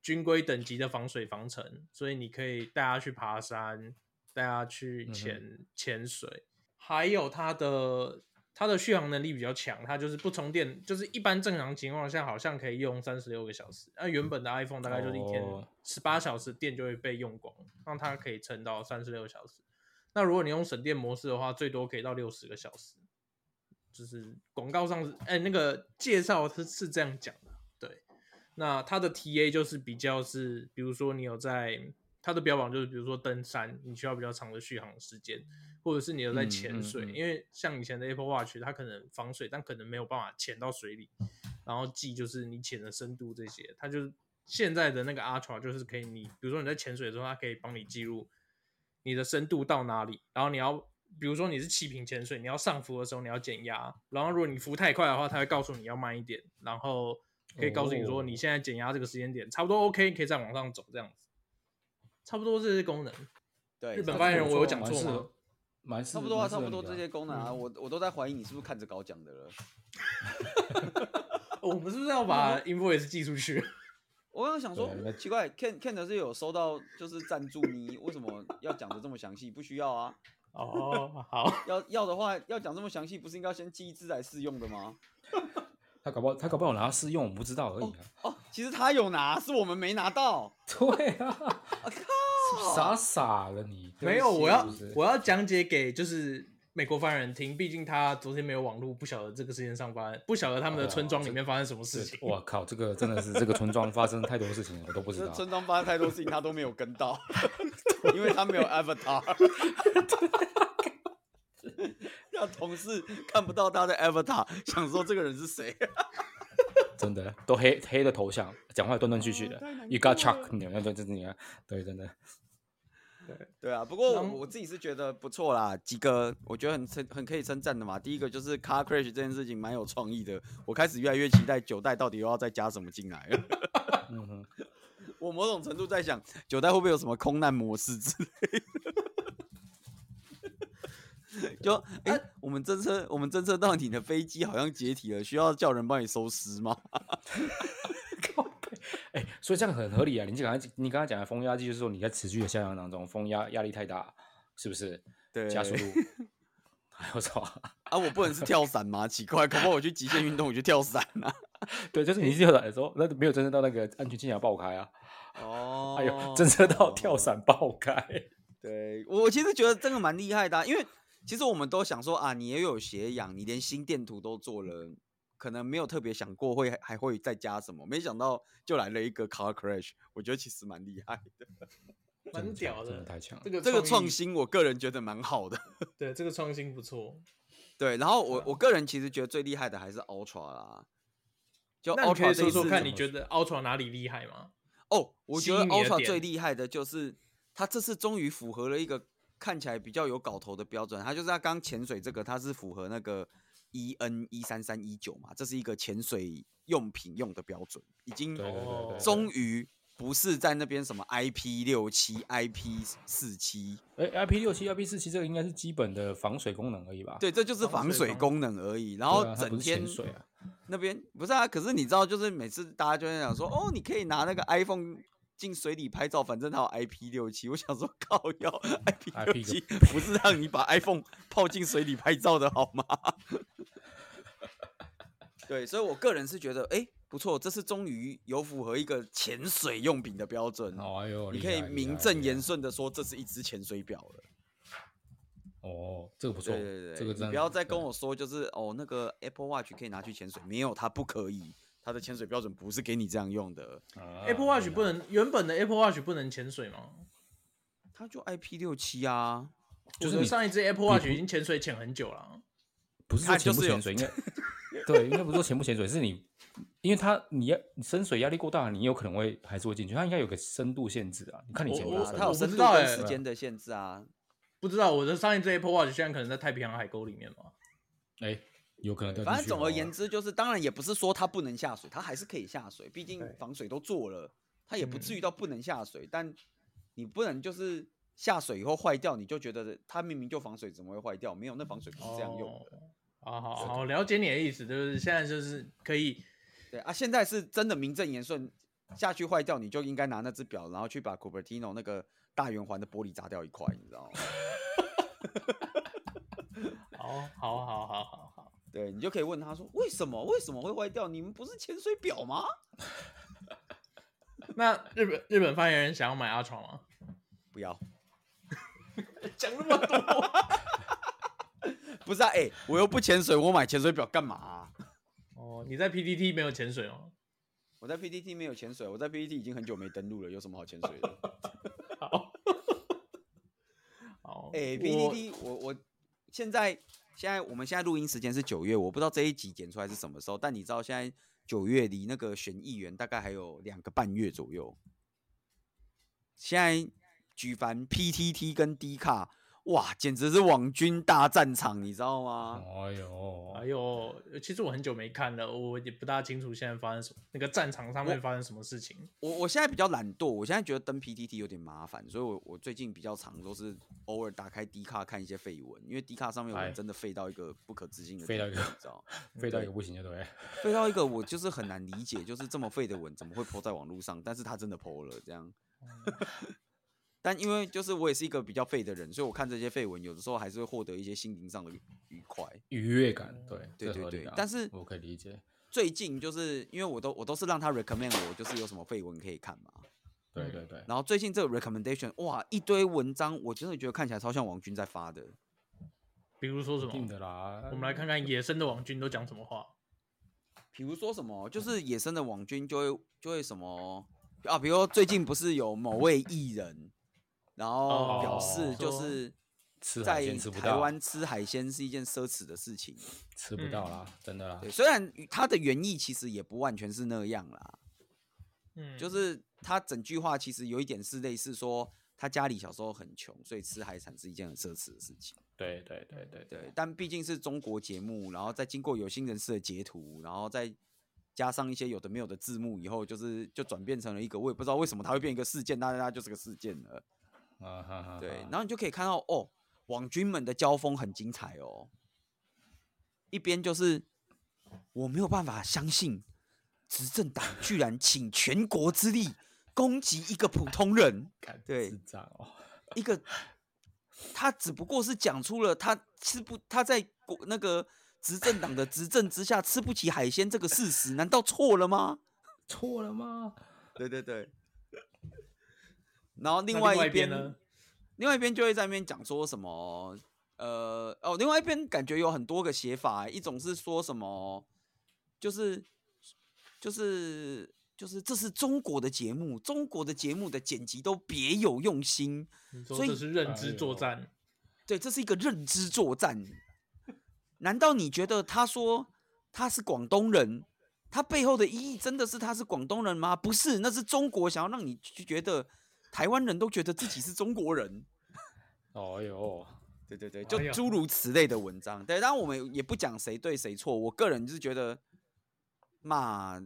军规等级的防水防尘，所以你可以带它去爬山。带他去潜潜、嗯、水，还有它的它的续航能力比较强，它就是不充电，就是一般正常情况下好像可以用三十六个小时。那原本的 iPhone 大概就是一天十八小时电就会被用光，让它可以撑到三十六小时。那如果你用省电模式的话，最多可以到六十个小时。就是广告上是哎、欸、那个介绍是是这样讲的，对。那它的 TA 就是比较是，比如说你有在。它的标榜就是，比如说登山，你需要比较长的续航时间，或者是你有在潜水，嗯嗯嗯、因为像以前的 Apple Watch，它可能防水，但可能没有办法潜到水里，然后记就是你潜的深度这些。它就是现在的那个 Ultra，就是可以你，比如说你在潜水的时候，它可以帮你记录你的深度到哪里，然后你要，比如说你是气瓶潜水，你要上浮的时候你要减压，然后如果你浮太快的话，它会告诉你要慢一点，然后可以告诉你说你现在减压这个时间点差不多 OK，可以再往上走这样子。差不多这些功能，对日本发言人，我有讲错吗？蛮差不多啊，差不多这些功能啊，嗯、我我都在怀疑你是不是看着稿讲的了。我们是不是要把 invoice 寄出去？我刚刚想说，奇怪，Ken Ken 是有收到就是赞助你，为什么要讲的这么详细？不需要啊。哦，好，要要的话要讲这么详细，不是应该先寄一支来试用的吗？他搞不好他搞不好拿试用，我不知道而已啊。哦，哦，其实他有拿，是我们没拿到。对啊，我靠，傻傻了你。没有，我要我要讲解给就是美国犯人听，毕竟他昨天没有网络，不晓得这个时间上班，不晓得他们的村庄里面发生什么事情。我、哦、靠，这个真的是这个村庄发生太多事情了，我都不知道。村庄发生太多事情，他都没有跟到，因为他没有 Avatar。让同事看不到他的 avatar，想说这个人是谁？真的都黑黑的头像，讲话断断续续的。You got Chuck，你看，对，真的，对，真的，对对啊。不过我，我自己是觉得不错啦，几个我觉得很称很可以称赞的嘛。第一个就是 car crash 这件事情蛮有创意的，我开始越来越期待九代到底又要再加什么进来了。嗯，我某种程度在想，九代会不会有什么空难模式之类的。就哎、欸，我们侦测，我们侦测到你的飞机好像解体了，需要叫人帮你收尸吗？哎、欸，所以这样很合理啊！你刚才你刚才讲的风压计，就是说你在持续的下降当中，风压压力太大，是不是？对，加速度。我操 啊！我不能是跳伞吗？奇怪，恐怕我去极限运动，我去跳伞啊。对，就是你跳伞的时候，那没有侦测到那个安全气囊爆开啊。哦。哎呦，侦测到跳伞爆开。对，我其实觉得这个蛮厉害的、啊，因为。其实我们都想说啊，你也有斜阳，你连心电图都做了，可能没有特别想过会还会再加什么，没想到就来了一个 car crash，我觉得其实蛮厉害的，蛮屌的，真的太强。这个这个创新，我个人觉得蛮好的。对，这个创新不错。对，然后我我个人其实觉得最厉害的还是 Ultra 啦。就 Ultra 说说看，你觉得 Ultra 哪里厉害吗？哦，我觉得 Ultra 最厉害的就是它这次终于符合了一个。看起来比较有搞头的标准，它就是它刚潜水这个，它是符合那个 EN 一三三一九嘛，这是一个潜水用品用的标准，已经终于不是在那边什么 IP 六七、IP 四七，哎，IP 六七、IP 四七这个应该是基本的防水功能而已吧？对，这就是防水功能而已。然后整天潜水啊，那边不是啊？可是你知道，就是每次大家就在讲说，哦，你可以拿那个 iPhone。进水里拍照，反正它有 IP 六七。我想说，靠腰 IP 六七不是让你把 iPhone 泡进水里拍照的好吗？对，所以我个人是觉得，哎、欸，不错，这次终于有符合一个潜水用品的标准。哦，哎呦，你可以名正言顺的说，这是一只潜水表了。哦，这个不错，对对对，这个你不要再跟我说，就是哦，那个 Apple Watch 可以拿去潜水，没有，它不可以，它的潜水标准不是给你这样用的。啊、Apple Watch 不能，原本的 Apple Watch 不能潜水吗？它就 IP 六七啊，就是上一只 Apple Watch 已经潜水潜很久了。不是说潜不潜水，应该 对，应该不是说潜不潜水，是你，因为它你要你深水压力过大，你有可能会还是会进去。它应该有个深度限制啊，你看你潜多深，它有深度跟时间的限制啊。不知道我的上一只 Apple Watch 现在可能在太平洋海沟里面嘛？哎、欸，有可能。反正总而言之，就是当然也不是说它不能下水，它还是可以下水，毕竟防水都做了，它也不至于到不能下水。但你不能就是。下水以后坏掉，你就觉得它明明就防水，怎么会坏掉？没有，那防水不是这样用的。啊、哦，好好好，了解你的意思，就是现在就是可以，对啊，现在是真的名正言顺，下去坏掉，你就应该拿那只表，然后去把 Cupertino 那个大圆环的玻璃砸掉一块，你知道吗？好，好，好，好，好，好，对，你就可以问他说，为什么为什么会坏掉？你们不是潜水表吗？那日本日本发言人想要买 Ultra 吗？不要。讲那么多，不是啊？哎、欸，我又不潜水，我买潜水表干嘛、啊？哦，你在 PPT 没有潜水哦？我在 PPT 没有潜水，我在 PPT 已经很久没登录了，有什么好潜水的？好，好，哎、欸、，PTT，我我现在现在我们现在录音时间是九月，我不知道这一集剪出来是什么时候，但你知道现在九月离那个选议员大概还有两个半月左右，现在。举凡 PTT 跟 D 卡，哇，简直是网军大战场，你知道吗？哎呦，哎呦，其实我很久没看了，我也不大清楚现在发生什么，那个战场上面发生什么事情。我我，我现在比较懒惰，我现在觉得登 PTT 有点麻烦，所以我我最近比较常都是偶尔打开 D 卡看一些废文，因为 D 卡上面我真的废到一个不可置信的废到一个，你知道，废到一个不行就对，废到一个我就是很难理解，就是这么废的文怎么会 po 在网络上？但是他真的 po 了，这样。但因为就是我也是一个比较废的人，所以我看这些废文，有的时候还是会获得一些心灵上的愉快、愉悦感。对，对对对。但是我可以理解。最近就是因为我都我都是让他 recommend 我，就是有什么废文可以看嘛。对对对。然后最近这个 recommendation，哇，一堆文章，我真的觉得看起来超像王军在发的。比如说什么？定的啦我们来看看野生的王军都讲什么话。比如说什么？就是野生的网军就会就会什么啊？比如说最近不是有某位艺人。然后表示就是在台湾吃海鲜是一件奢侈的事情，吃不到啦，真的啦。对，虽然它的原意其实也不完全是那样啦，嗯，就是他整句话其实有一点是类似说他家里小时候很穷，所以吃海产是一件很奢侈的事情。对对对对对，但毕竟是中国节目，然后再经过有心人士的截图，然后再加上一些有的没有的字幕以后，就是就转变成了一个我也不知道为什么它会变一个事件，大家就是个事件了。啊哈哈！对，然后你就可以看到哦，网军们的交锋很精彩哦。一边就是我没有办法相信，执政党居然请全国之力攻击一个普通人。对，一个他只不过是讲出了他吃不他在国那个执政党的执政之下吃不起海鲜这个事实，难道错了吗？错了吗？对对对。然后另外一边呢，另外一边就会在那边讲说什么，呃，哦，另外一边感觉有很多个写法，一种是说什么，就是就是就是这是中国的节目，中国的节目的剪辑都别有用心，所以这是认知作战，对，这是一个认知作战。难道你觉得他说他是广东人，他背后的意义真的是他是广东人吗？不是，那是中国想要让你觉得。台湾人都觉得自己是中国人，哦哟，对对对，就诸如此类的文章。对，当然我们也不讲谁对谁错。我个人就是觉得，嘛，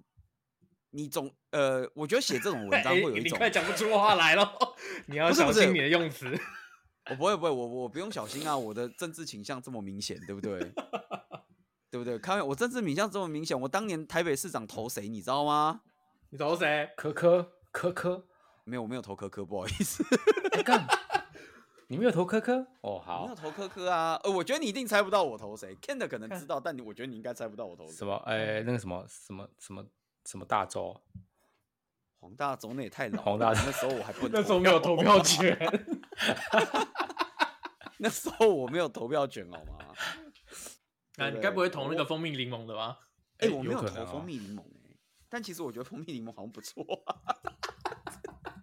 你总呃，我觉得写这种文章 会有一种，欸、你快讲不出话来了，你要小心你的用词。我不会不会，我我不用小心啊，我的政治倾向这么明显，对不对？对不对？看我政治倾向这么明显，我当年台北市长投谁，你知道吗？你投谁？柯柯柯柯。没有，我没有投科科，不好意思。你没有投科科？哦，我好没有。投科科啊。呃，我觉得你一定猜不到我投谁，Ken 的可能知道，但你我觉得你应该猜不到我投谁。什么？哎，那个什么什么什么什么大洲？黄大洲那也太老了，黄大洲那时候我还不能那时候没有投票权。那时候我没有投票权，好吗？啊，对不对你该不会投那个蜂蜜柠檬的吧？哎、哎我没有有可能哦投蜂蜜柠檬哎、但其实我觉得蜂蜜柠檬好像不错、啊。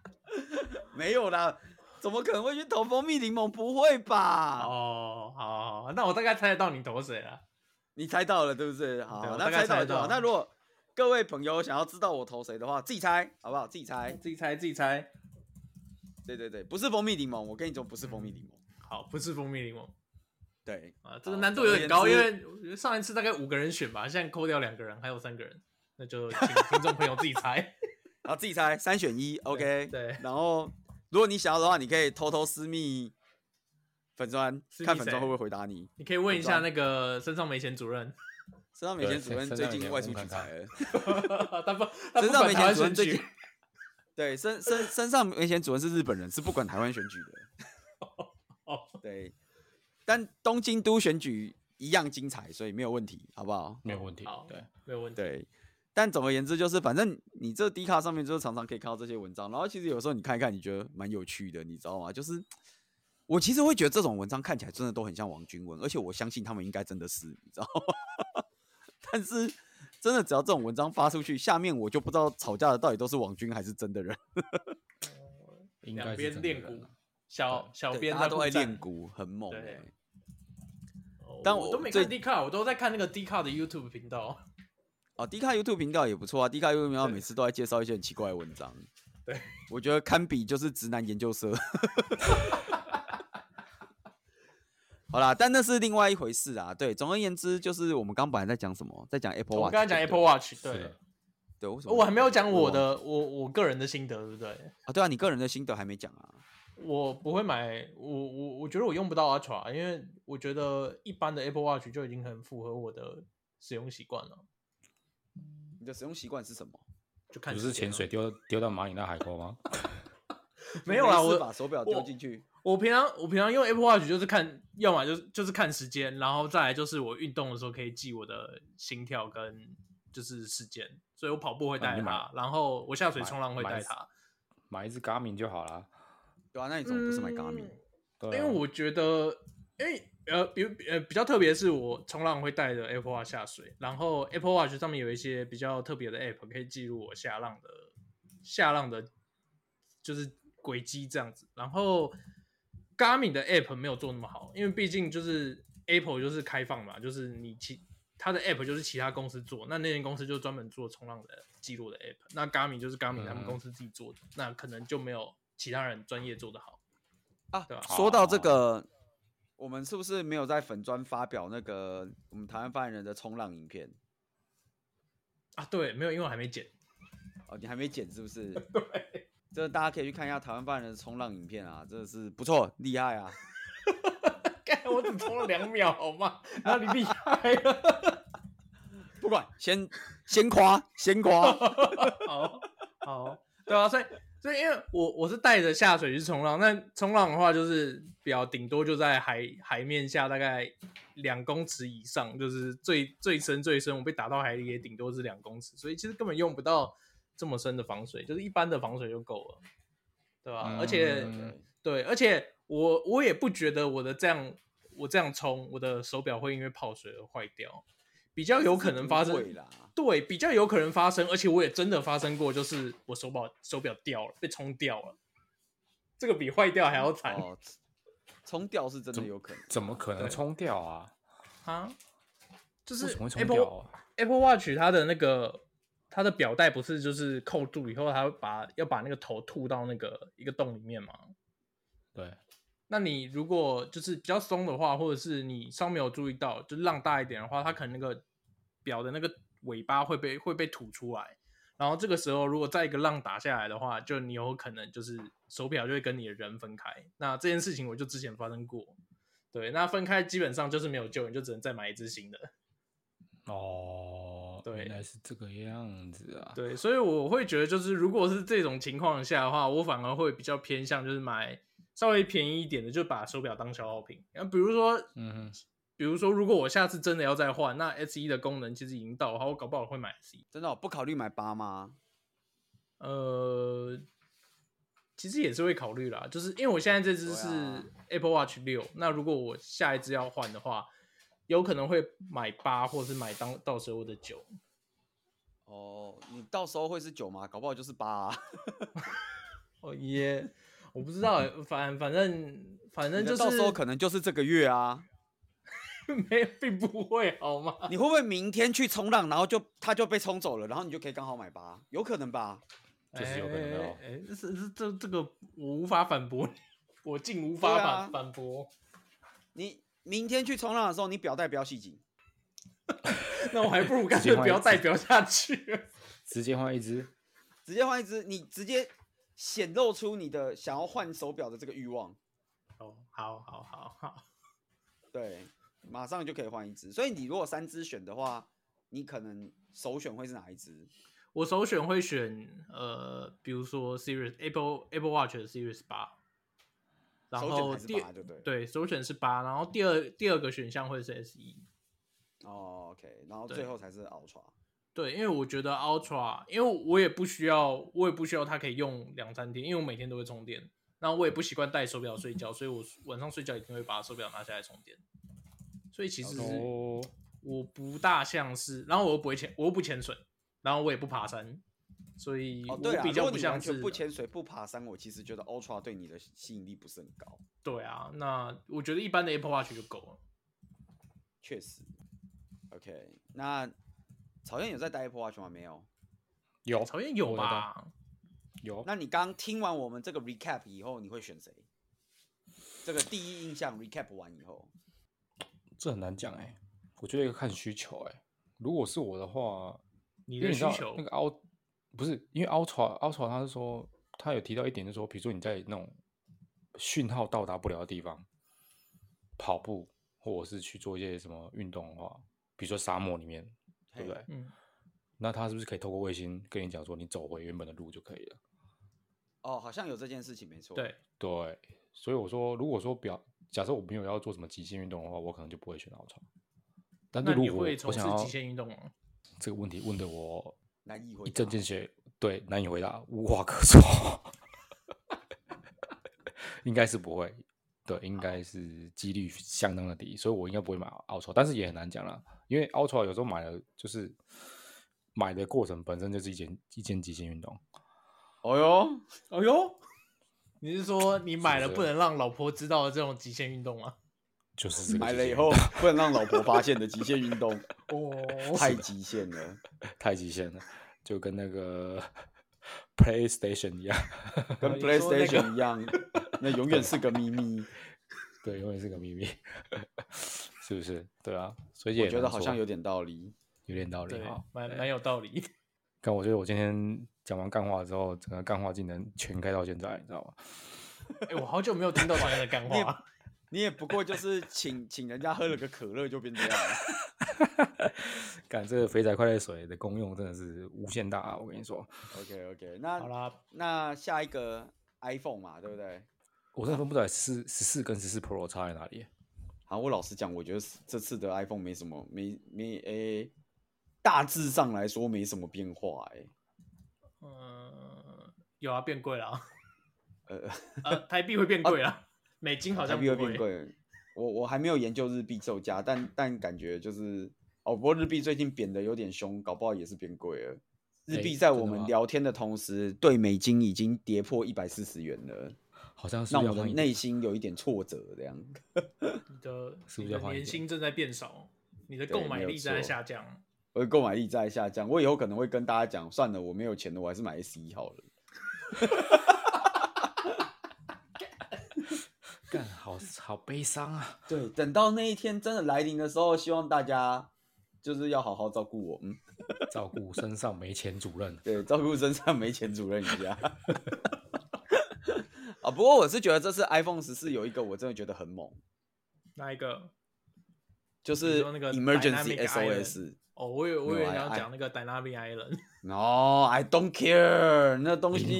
没有啦，怎么可能会去投蜂蜜柠檬？不会吧？哦，好好好，那我大概猜得到你投谁了。你猜到了，对不对？好，那猜到了就好。那如果各位朋友想要知道我投谁的话，自己猜好不好？自己猜。自己猜，自己猜。对对对，不是蜂蜜柠檬，我跟你说不是蜂蜜柠檬。好，不是蜂蜜柠檬对，啊，这个难度有点高，因为上一次大概五个人选吧，现在扣掉两个人，还有三个人，那就请听众朋友自己猜。然后自己猜，三选一，OK。对，然后如果你想要的话，你可以偷偷私密粉专，私密谁看粉砖会不会回答你。你可以问一下那个身上没钱主任，身上没钱主任最近外出取材了。他不，身上没钱主任最近，对身身身上没钱主任是日本人，是不管台湾选举的。哦，对，但东京都选举一样精彩，所以没有问题，好不好？没有问题好。对，没有问题。对，但总而言之就是，反正你这 D 卡上面就是常常可以看到这些文章，然后其实有时候你看一看，你觉得蛮有趣的，你知道吗？就是我其实会觉得这种文章看起来真的都很像王军文，而且我相信他们应该真的是，你知道吗？但是真的只要这种文章发出去，下面我就不知道吵架的到底都是王军还是真的人。应该是两边练鼓小小编他都在练鼓，很猛、但我我都没看 D 卡，我都在看那个 D 卡的 YouTube 频道。哦，D 卡 YouTube 频道也不错啊，D 卡 YouTube 频道每次都在介绍一些很奇怪的文章。对，我觉得堪比就是直男研究社。好啦，但那是另外一回事啊。对，总而言之，就是我们刚本来在讲什么，在讲 Apple Watch。我刚才讲 Apple Watch，对，对，为什么我还没有讲我的，我我个人的心得，对不对？啊。对啊，你个人的心得还没讲啊。我不会买，我我我觉得我用不到 Ultra，因为我觉得一般的 Apple Watch 就已经很符合我的使用习惯了。你的使用习惯是什么？就看不是潜水丢丢到马里那海沟吗？没有啦，我把手表丢进去。我平常我平常用 Apple Watch 就是看，要么就是就是看时间，然后再来就是我运动的时候可以记我的心跳跟就是时间，所以我跑步会带它，然后我下水冲浪会买带它。买一只 Garmin 就好了。对啊，那你怎么不是买 Garmin？、嗯对啊，因为我觉得，因为呃，比如呃比较特别是，我冲浪会带着 Apple Watch 下水，然后 Apple Watch 上面有一些比较特别的 App 可以记录我下浪的下浪的，就是轨迹这样子。然后 Garmin 的 App 没有做那么好，因为毕竟就是 Apple 就是开放嘛，就是你其它的 App 就是其他公司做，那那间公司就专门做冲浪的记录的 App，那 Garmin 就是 Garmin 他们公司自己做的，那可能就没有其他人专业做的好。啊对吧，说到这个，我们是不是没有在粉砖发表那个我们台湾发言人的冲浪影片？啊，对，没有，因为我还没剪。哦，你还没剪是不是？对，这大家可以去看一下台湾发言人的冲浪影片啊，真的是不错，厉害啊！我只冲了两秒，好吗？那你厉害了？不管，先先夸，先夸。好，好，对啊，所以，所以，因为我我是带着下水去冲浪，那冲浪的话，就是比较顶多就在海海面下大概两公尺以上，就是最最深最深，我被打到海里也顶多是两公尺，所以其实根本用不到这么深的防水，就是一般的防水就够了，对吧？而且。嗯对，而且我我也不觉得我的这样我这样冲，我的手表会因为泡水而坏掉，比较有可能发生。啦，对，比较有可能发生，而且我也真的发生过，就是我手表手表掉了，被冲掉了，这个比坏掉还要惨哦，冲掉是真的有可能。怎么可能对冲掉啊？啊！就是 Apple 掉啊？Apple Watch 它的那个它的表带不是就是扣住以后，它会把要把那个头吐到那个一个洞里面吗？对，那你如果就是比较松的话，或者是你稍没有注意到，就浪大一点的话，它可能那个表的那个尾巴会被会被吐出来，然后这个时候如果再一个浪打下来的话，就你有可能就是手表就会跟你的人分开。那这件事情我就之前发生过，对，那分开基本上就是没有救，你就只能再买一只新的。哦，对原来是这个样子啊。对，所以我会觉得就是如果是这种情况下的话，我反而会比较偏向就是买稍微便宜一点的，就把手表当消耗品。然后比如说，嗯，比如说，如果我下次真的要再换，那 S 一的功能其实已经到然，我搞不好会买 S 一。真的、哦、不考虑买八吗？呃，其实也是会考虑啦，就是因为我现在这只是 Apple Watch 六、啊，那如果我下一只要换的话，有可能会买八，或是买当到时候的九。哦，你到时候会是九吗？搞不好就是八、啊。哦耶，我不知道，反 反正反正就是到时候可能就是这个月啊。没有，并不会好吗？你会不会明天去冲浪，然后就他就被冲走了，然后你就可以刚好买八？有可能吧？就是有可能哦。哎、欸，是是这这个我无法反驳，我竟无法反、啊、反驳。你明天去冲浪的时候，你表带不要系紧。那我还不如干脆不要戴表下去，直接换一只，直接换一只，你直接显露出你的想要换手表的这个欲望。哦，好好好好，对，马上就可以换一只。所以你如果三只选的话，你可能首选会是哪一只？我首选会选呃，比如说 Series Apple Apple Watch 的 Series 八，然后第对对首选是八，然后第二第二个选项会是 S E。哦、oh，OK，然后最后才是 Ultra。对，因为我觉得 Ultra，因为我也不需要，我也不需要它可以用两三天，因为我每天都会充电。然后我也不习惯戴手表睡觉，所以我晚上睡觉一定会把手表拿下来充电。所以其实我不大像是，然后我又不会潜，我又不潜水，然后我也不爬山，所以我比较不像是。哦、不潜水不爬山，我其实觉得 Ultra 对你的吸引力不是很高。对啊，那我觉得一般的 Apple Watch 就够了。确实。OK，那曹燕有在戴 Apple Watch 吗？没有，有曹燕有吧？有。那你刚听完我们这个 recap 以后，你会选谁？这个第一印象 recap 完以后，这很难讲哎、欸。我觉得要看需求哎、欸。如果是我的话，你的需求那个 Ult 不是因为 Ultra Ultra，他是说他有提到一点，就是说，比如说你在那种讯号到达不了的地方跑步，或者是去做一些什么运动的话。比如说沙漠里面，对不对？嗯，那他是不是可以透过卫星跟你讲说，你走回原本的路就可以了？哦，好像有这件事情，没错。对对，所以我说，如果说表假设我没有要做什么极限运动的话，我可能就不会选 Ultra。但是如果我想要极限运动吗？这个问题问的我难以回答，一针见血，对，难以回答，无话可说。应该是不会。对，应该是几率相当的低，所以我应该不会买 Ultra，但是也很难讲了，因为 Ultra 有时候买了就是买的过程本身就是一件一件极限运动。哦哟，哦哟，你是说你买了不能让老婆知道的这种极限运动吗？就是这个买了以后不能让老婆发现的极限运动。哦，太极限了，太极限了，就跟那个 PlayStation 一样，跟 PlayStation 一样。那永远是个秘密，对，永远是个秘密，是不是？对啊，所以也我觉得好像有点道理，有点道理哈，蛮蛮有道理。但我觉得我今天讲完干话之后，整个干话技能全开到现在，你知道吗？哎、欸，我好久没有听到大家的干话你。也不过就是请 请人家喝了个可乐就变这样了。干这个肥仔快乐水的功用真的是无限大啊！我跟你说。OK OK，那好啦，那下一个 iPhone 嘛，对不对？我真的分不出来十四十四跟十四 Pro 差在哪里。好，我老实讲，我觉得这次的 iPhone 没什么，没没诶、欸，大致上来说没什么变化诶、欸。嗯，有啊，变贵了。呃呃，台币会变贵了、啊，美金好像不会，台币会变贵。我我还没有研究日币售价，但但感觉就是哦，不过日币最近贬的有点凶，搞不好也是变贵了。日币在我们聊天的同时，欸、对美金已经跌破一百四十元了。好像是让我的内心有一点挫折，这样。你的你的年薪正在变少，你的购买力在下降。我的购买力在下降，我以后可能会跟大家讲，算了，我没有钱了，我还是买 S 一好了。干，好好悲伤啊！对，等到那一天真的来临的时候，希望大家就是要好好照顾我，嗯，照顾身上没钱主任。对，照顾身上没钱主任一下。啊，不过我是觉得这次 iPhone 十四有一个我真的觉得很猛，哪一个？就是那个 Emergency SOS。哦，我以为我以为你要讲那个 Dynamic Island。No，I don't care。那东西。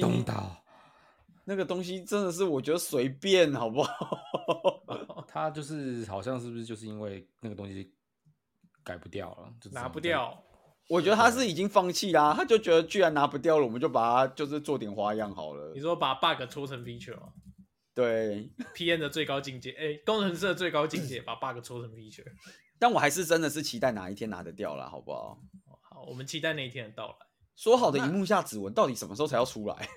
那个东西真的是我觉得随便，好不好？他就是好像是不是就是因为那个东西改不掉了，就拿不掉。我觉得他是已经放弃啦，他就觉得居然拿不掉了，我们就把它就是做点花样好了。你说把 bug 搓成 feature 吗？对，PM 的最高境界，哎、欸，工程师的最高境界，把 bug 搓成 feature。但我还是真的是期待哪一天拿得掉了，好不好？好，我们期待那一天的到来。说好的荧幕下指纹，到底什么时候才要出来？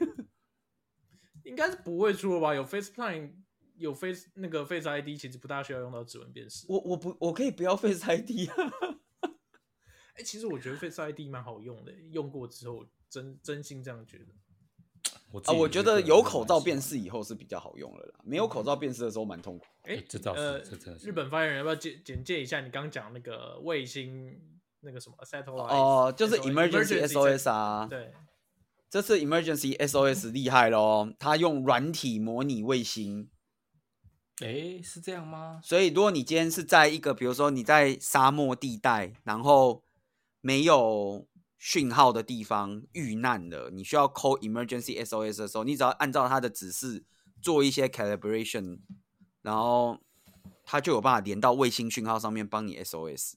应该是不会出了吧？有 FaceTime，有 Face 那个 Face ID，其实不大需要用到指纹辨识。我我不我可以不要 Face ID 啊？哎、欸，其实我觉得 Face ID 蛮好用的，用过之后真真心这样觉得。我啊，我觉得有口罩辨识以后是比较好用了啦，没有口罩辨识的时候蛮痛苦。哎、欸，这倒是，呃、这是。日本发言人要不要简简介一下你刚讲那个卫星那个什么 satellite？哦，就是 emergency SOS 啊。对，这次 emergency SOS 厉害咯，它用软体模拟卫星。哎、欸，是这样吗？所以如果你今天是在一个，比如说你在沙漠地带，然后。没有讯号的地方遇难了，你需要 call emergency SOS 的时候，你只要按照它的指示做一些 calibration，然后它就有办法连到卫星讯号上面帮你 SOS。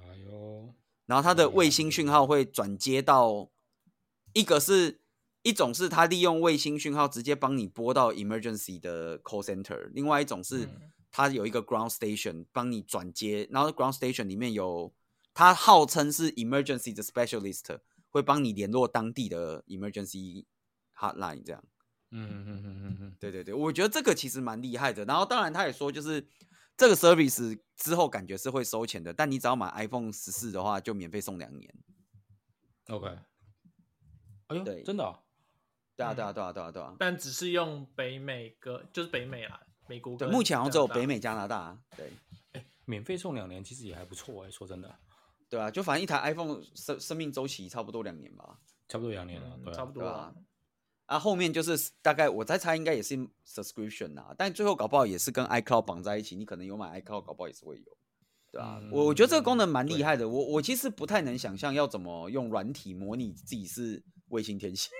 哎呦，然后它的卫星讯号会转接到一个是一种是它利用卫星讯号直接帮你拨到 emergency 的 call center，另外一种是它有一个 ground station 帮你转接，然后 ground station 里面有。他号称是 emergency 的 specialist，会帮你联络当地的 emergency hotline，这样。嗯嗯嗯嗯嗯，对对对，我觉得这个其实蛮厉害的。然后当然他也说，就是这个 service 之后感觉是会收钱的，但你只要买 iPhone 十四的话，就免费送两年。OK。哎呦，对，真的、哦？对啊对啊对啊对啊对啊。但只是用北美歌，就是北美啦，美国。对，目前好像只有北美、加拿大。对。哎，免费送两年，其实也还不错哎，说真的。对啊，就反正一台 iPhone 生生命周期差不多两年吧，差不多两年了，嗯、对、啊，差不多啊。啊，后面就是大概我在猜，应该也是 subscription 啊，但最后搞不好也是跟 iCloud 绑在一起，你可能有买 iCloud，搞不好也是会有，对啊，嗯、我我觉得这个功能蛮厉害的，我我其实不太能想象要怎么用软体模拟自己是卫星天线。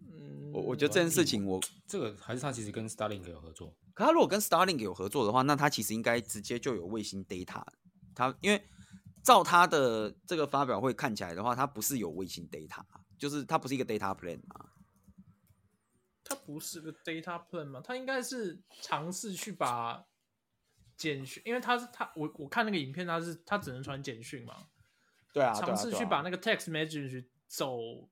嗯，我我觉得这件事情我，我这个还是他其实跟 Starlink 有合作，可他如果跟 Starlink 有合作的话，那他其实应该直接就有卫星 data。他因为照他的这个发表会看起来的话，他不是有卫星 data，就是他不是一个 data plan 啊。他不是个 data plan 吗？他应该是尝试去把简讯，因为他是他我我看那个影片，他是他只能传简讯嘛。对啊，尝试去把那个 text message 走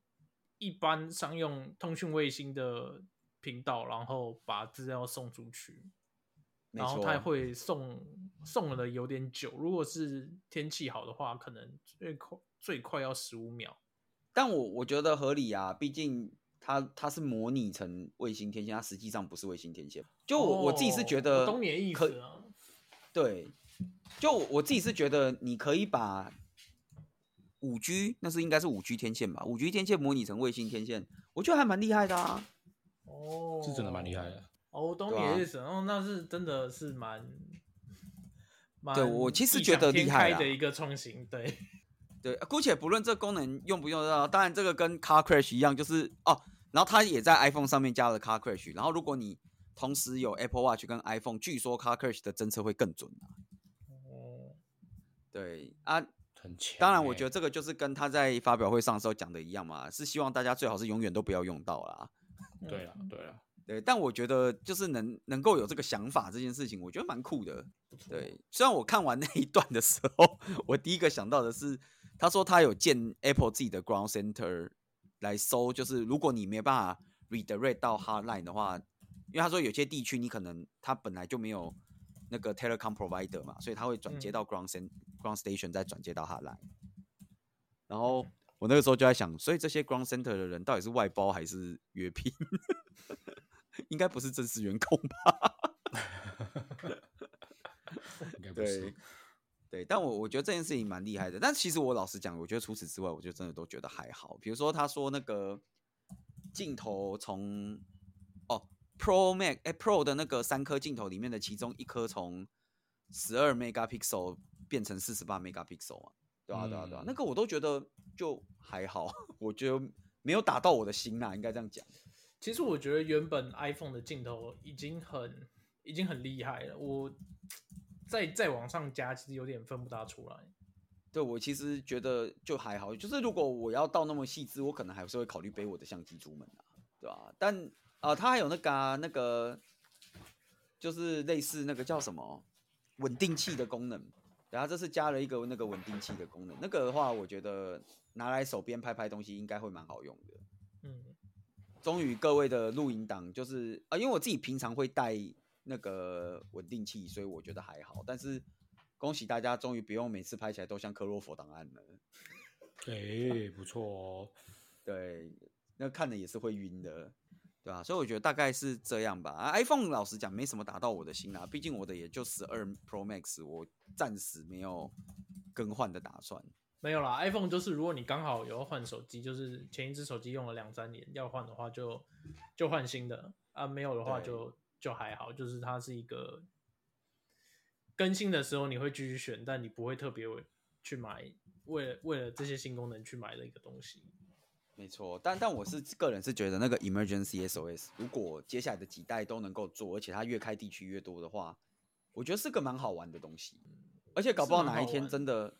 一般商用通讯卫星的频道，然后把资料送出去。然后它会送送了的有点久，如果是天气好的话，可能最快最快要十五秒。但我我觉得合理啊，毕竟它它是模拟成卫星天线，它实际上不是卫星天线。就我、哦、我自己是觉得，懂你的意思啊。对，就我自己是觉得，你可以把五 G 那是应该是五 G 天线吧，五 G 天线模拟成卫星天线，我觉得还蛮厉害的啊。哦，是真的蛮厉害的。哦，我懂你的意思，哦，那是真的是蛮，蛮对我其实觉得厉害的一个创新，对，对，姑且不论这功能用不用得到，当然这个跟 Car Crash 一样，就是哦，然后它也在 iPhone 上面加了 Car Crash，然后如果你同时有 Apple Watch 跟 iPhone，据说 Car Crash 的侦测会更准啊。哦，对啊，很强。当然，我觉得这个就是跟他在发表会上的时候讲的一样嘛，是希望大家最好是永远都不要用到啦。对啊，对啊。对，但我觉得就是能能够有这个想法这件事情，我觉得蛮酷的。对，虽然我看完那一段的时候，我第一个想到的是，他说他有建 Apple 自己的 Ground Center 来搜，就是如果你没办法 redirect 到 Hardline 的话，因为他说有些地区你可能他本来就没有那个 Telecom Provider 嘛，所以他会转接到 Ground Center、嗯、Ground Station 再转接到 Hotline。然后我那个时候就在想，所以这些 Ground Center 的人到底是外包还是约聘？应该不是正式员工吧？应该不是。对，对，但我我觉得这件事情蛮厉害的。但其实我老实讲，我觉得除此之外，我就真的都觉得还好。比如说，他说那个镜头从哦 Pro Max 哎 Pro 的那个三颗镜头里面的其中一颗从十二 megapixel 变成四十八 megapixel 啊，对啊，对啊，对啊，那个我都觉得就还好，我觉得没有打到我的心呐，应该这样讲。其实我觉得原本 iPhone 的镜头已经很已经很厉害了，我再再往上加，其实有点分不大出来。对，我其实觉得就还好，就是如果我要到那么细致，我可能还是会考虑背我的相机出门啊，对吧？但啊、呃，它还有那个、啊、那个，就是类似那个叫什么稳定器的功能，然后这是加了一个那个稳定器的功能，那个的话，我觉得拿来手边拍拍东西应该会蛮好用的。嗯，终于各位的录影档就是啊、呃，因为我自己平常会带那个稳定器，所以我觉得还好，但是。恭喜大家，终于不用每次拍起来都像科洛佛档案了。哎、欸，不错哦。对，那看的也是会晕的，对啊？所以我觉得大概是这样吧。啊，iPhone 老实讲没什么打到我的心啊，毕竟我的也就十二 Pro Max，我暂时没有更换的打算。没有啦，iPhone 就是如果你刚好有要换手机，就是前一只手机用了两三年，要换的话就就换新的啊，没有的话就就还好，就是它是一个。更新的时候你会继续选，但你不会特别去买，为了为了这些新功能去买的一个东西。没错，但但我是个人是觉得那个 Emergency SOS，如果接下来的几代都能够做，而且它越开地区越多的话，我觉得是个蛮好玩的东西。而且搞不好哪一天真的，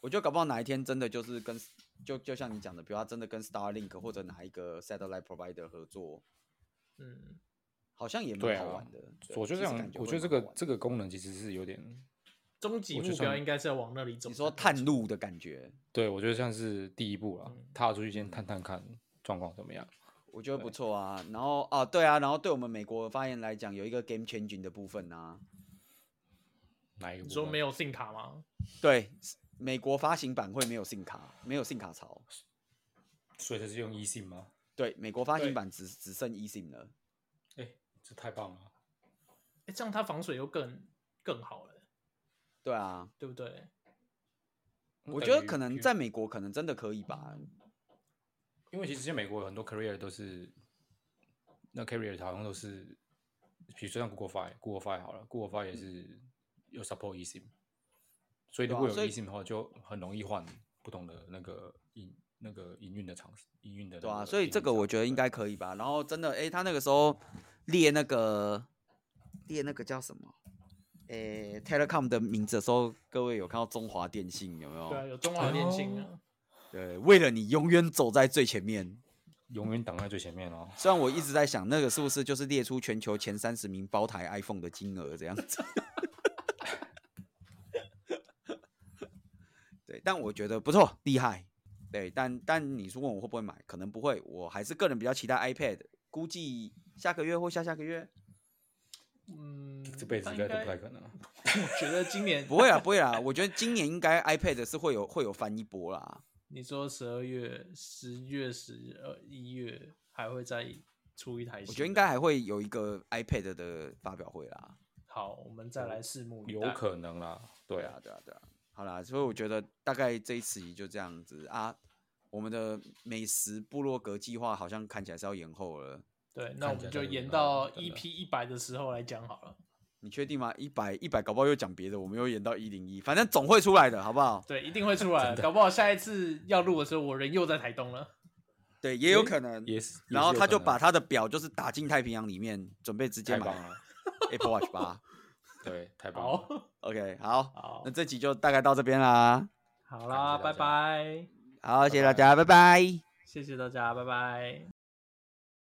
我觉得搞不好哪一天真的就是跟就就像你讲的，比如他真的跟 Starlink 或者哪一个 Satellite Provider 合作，嗯。好像也蛮好玩的，我觉得这样，我觉得这个这个功能其实是有点终极目标，应该是要往那里走。你说探路的感觉，对，我觉得像是第一步了，踏出去先探探看状况怎么样。我觉得不错啊。然后啊，对啊，然后对我们美国发言来讲，有一个 game changing 的部分啊。哪一个？你说没有 SIM 卡吗？对，美国发行版会没有 SIM 卡，没有 SIM 卡槽，所以它是用 eSIM 吗？对，美国发行版只只剩 eSIM 了。这太棒了！哎，这样它防水又更更好了。对啊，对不对？我觉得可能在美国可能真的可以吧，因为其实现在美国有很多 carrier 都是，那 carrier 好像都是，比如说像 Google Fi，Google Fi 好了，Google Fi 也是有 support eSIM，所以如果有 eSIM 的话，就很容易换不同的那个营那个营运的场营运的。对啊，所以这个我觉得应该可以吧。然后真的，哎，他那个时候。列那个列那个叫什么？诶、欸、Telecom 的名字的时候，各位有看到中华电信有没有？对啊，有中华电信啊。对，为了你永远走在最前面，永远挡在最前面哦。虽然我一直在想，那个是不是就是列出全球前三十名包台 iPhone 的金额这样子？对，但我觉得不错，厉害。对，但但你说问我会不会买，可能不会。我还是个人比较期待 iPad，估计。下个月或下下个月，嗯，这辈子应该都不太可能。我觉得今年 不会啦，不会啦。我觉得今年应该 iPad 是会有会有翻一波啦。你说十二月、十月、十二、一月还会再出一台？我觉得应该还会有一个 iPad 的发表会啦。好，我们再来拭目以待。有可能啦。对啊，对啊，对啊。好啦，所以我觉得大概这一次就这样子啊。我们的美食部落格计划好像看起来是要延后了。对，那我们就延到 EP 一百的时候来讲好了。你确定吗？一百一百，搞不好又讲别的，我们又延到一零一，反正总会出来的，好不好？对，一定会出来的，搞不好下一次要录的时候，我人又在台东了。对，也有可能。也是。然后他就把他的表就是打进太平洋里面，准备直接买 Apple Watch 八。对，太棒了。好，OK，好，好，那这集就大概到这边啦。好啦，拜拜。好，谢谢大家，拜拜。谢谢大家，拜拜。